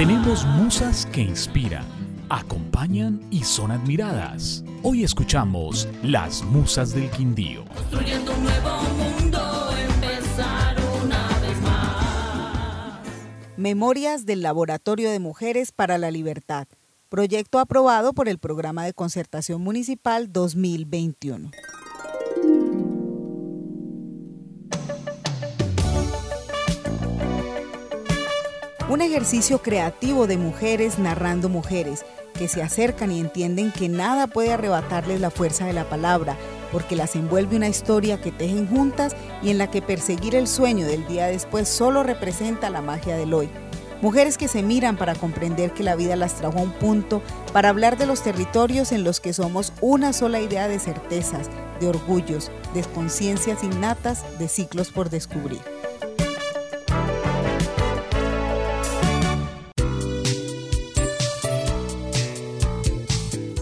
Tenemos musas que inspiran, acompañan y son admiradas. Hoy escuchamos Las Musas del Quindío. Construyendo un nuevo mundo, empezar una vez más. Memorias del Laboratorio de Mujeres para la Libertad. Proyecto aprobado por el Programa de Concertación Municipal 2021. Un ejercicio creativo de mujeres narrando mujeres que se acercan y entienden que nada puede arrebatarles la fuerza de la palabra, porque las envuelve una historia que tejen juntas y en la que perseguir el sueño del día después solo representa la magia del hoy. Mujeres que se miran para comprender que la vida las trajo a un punto, para hablar de los territorios en los que somos una sola idea de certezas, de orgullos, de conciencias innatas, de ciclos por descubrir.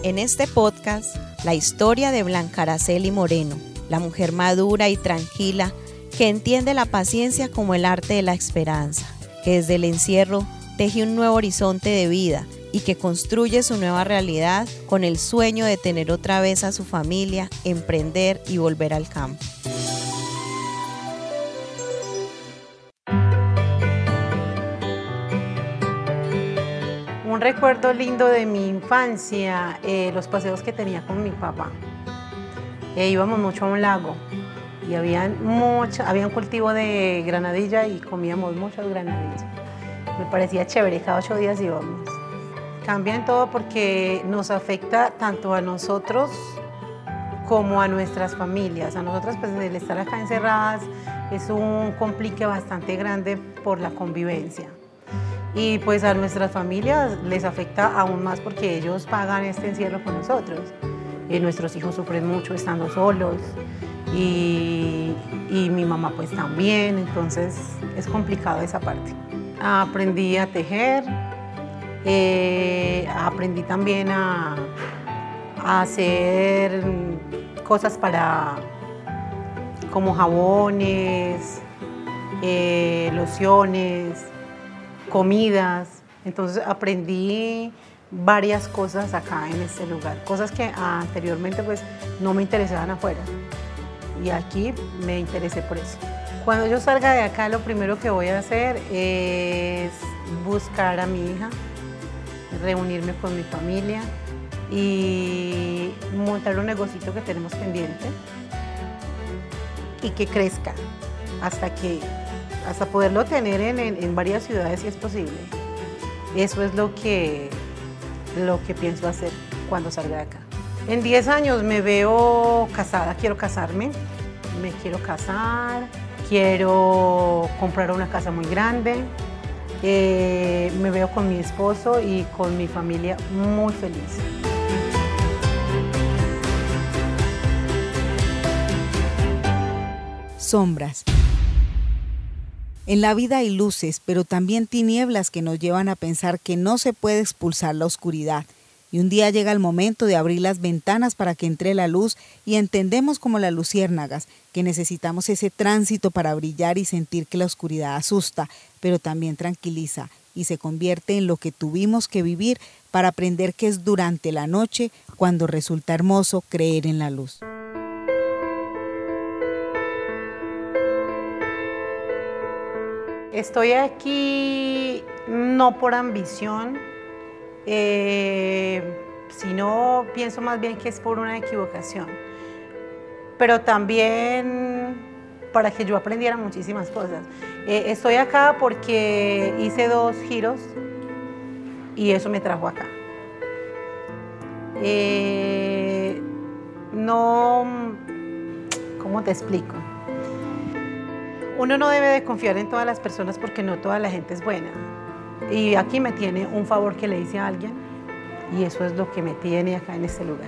En este podcast, la historia de Blanca Araceli Moreno, la mujer madura y tranquila que entiende la paciencia como el arte de la esperanza, que desde el encierro teje un nuevo horizonte de vida y que construye su nueva realidad con el sueño de tener otra vez a su familia, emprender y volver al campo. Un recuerdo lindo de mi infancia, eh, los paseos que tenía con mi papá. Eh, íbamos mucho a un lago y habían mucha, había un cultivo de granadilla y comíamos muchas granadillas. Me parecía chévere, cada ocho días íbamos. Cambia todo porque nos afecta tanto a nosotros como a nuestras familias. A nosotras, pues el estar acá encerradas es un complique bastante grande por la convivencia. Y pues a nuestras familias les afecta aún más porque ellos pagan este encierro con nosotros. Y nuestros hijos sufren mucho estando solos y, y mi mamá pues también, entonces es complicado esa parte. Aprendí a tejer, eh, aprendí también a, a hacer cosas para como jabones, eh, lociones, comidas. Entonces aprendí varias cosas acá en este lugar, cosas que anteriormente pues no me interesaban afuera. Y aquí me interesé por eso. Cuando yo salga de acá, lo primero que voy a hacer es buscar a mi hija, reunirme con mi familia y montar un negocito que tenemos pendiente y que crezca hasta que hasta poderlo tener en, en- en varias ciudades si es posible. Eso es lo que, lo que pienso hacer cuando salga de acá. En 10 años me veo casada, quiero casarme, me quiero casar, quiero comprar una casa muy grande, eh, me veo con mi esposo y con mi familia muy feliz. Sombras. En la vida hay luces, pero también tinieblas que nos llevan a pensar que no se puede expulsar la oscuridad. Y un día llega el momento de abrir las ventanas para que entre la luz y entendemos como las luciérnagas que necesitamos ese tránsito para brillar y sentir que la oscuridad asusta, pero también tranquiliza y se convierte en lo que tuvimos que vivir para aprender que es durante la noche cuando resulta hermoso creer en la luz. Estoy aquí no por ambición, eh, sino pienso más bien que es por una equivocación, pero también para que yo aprendiera muchísimas cosas. Eh, estoy acá porque hice dos giros y eso me trajo acá. Eh, no, ¿cómo te explico? Uno no debe de confiar en todas las personas porque no toda la gente es buena. Y aquí me tiene un favor que le hice a alguien y eso es lo que me tiene acá en este lugar.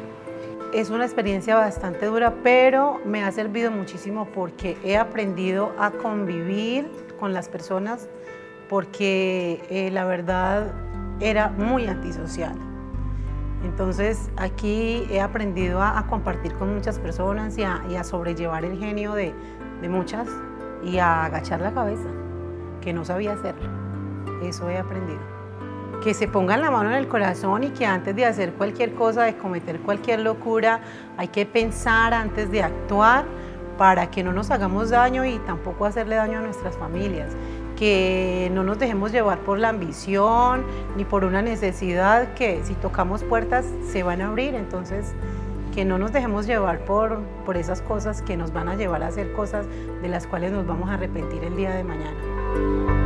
Es una experiencia bastante dura, pero me ha servido muchísimo porque he aprendido a convivir con las personas porque eh, la verdad era muy antisocial. Entonces aquí he aprendido a, compartir con muchas personas y a, y a sobrellevar el genio de, de muchas y a agachar la cabeza, que no sabía hacerlo. Eso he aprendido. que se pongan la mano en el corazón y que antes de hacer cualquier cosa, de cometer cualquier locura, hay que pensar antes de actuar para que no nos hagamos daño y tampoco hacerle daño a nuestras familias. Que no nos dejemos llevar por la ambición ni por una necesidad que si tocamos puertas se van a abrir. Entonces, que no nos dejemos llevar por, por esas cosas que nos van a llevar a hacer cosas de las cuales nos vamos a arrepentir el día de mañana.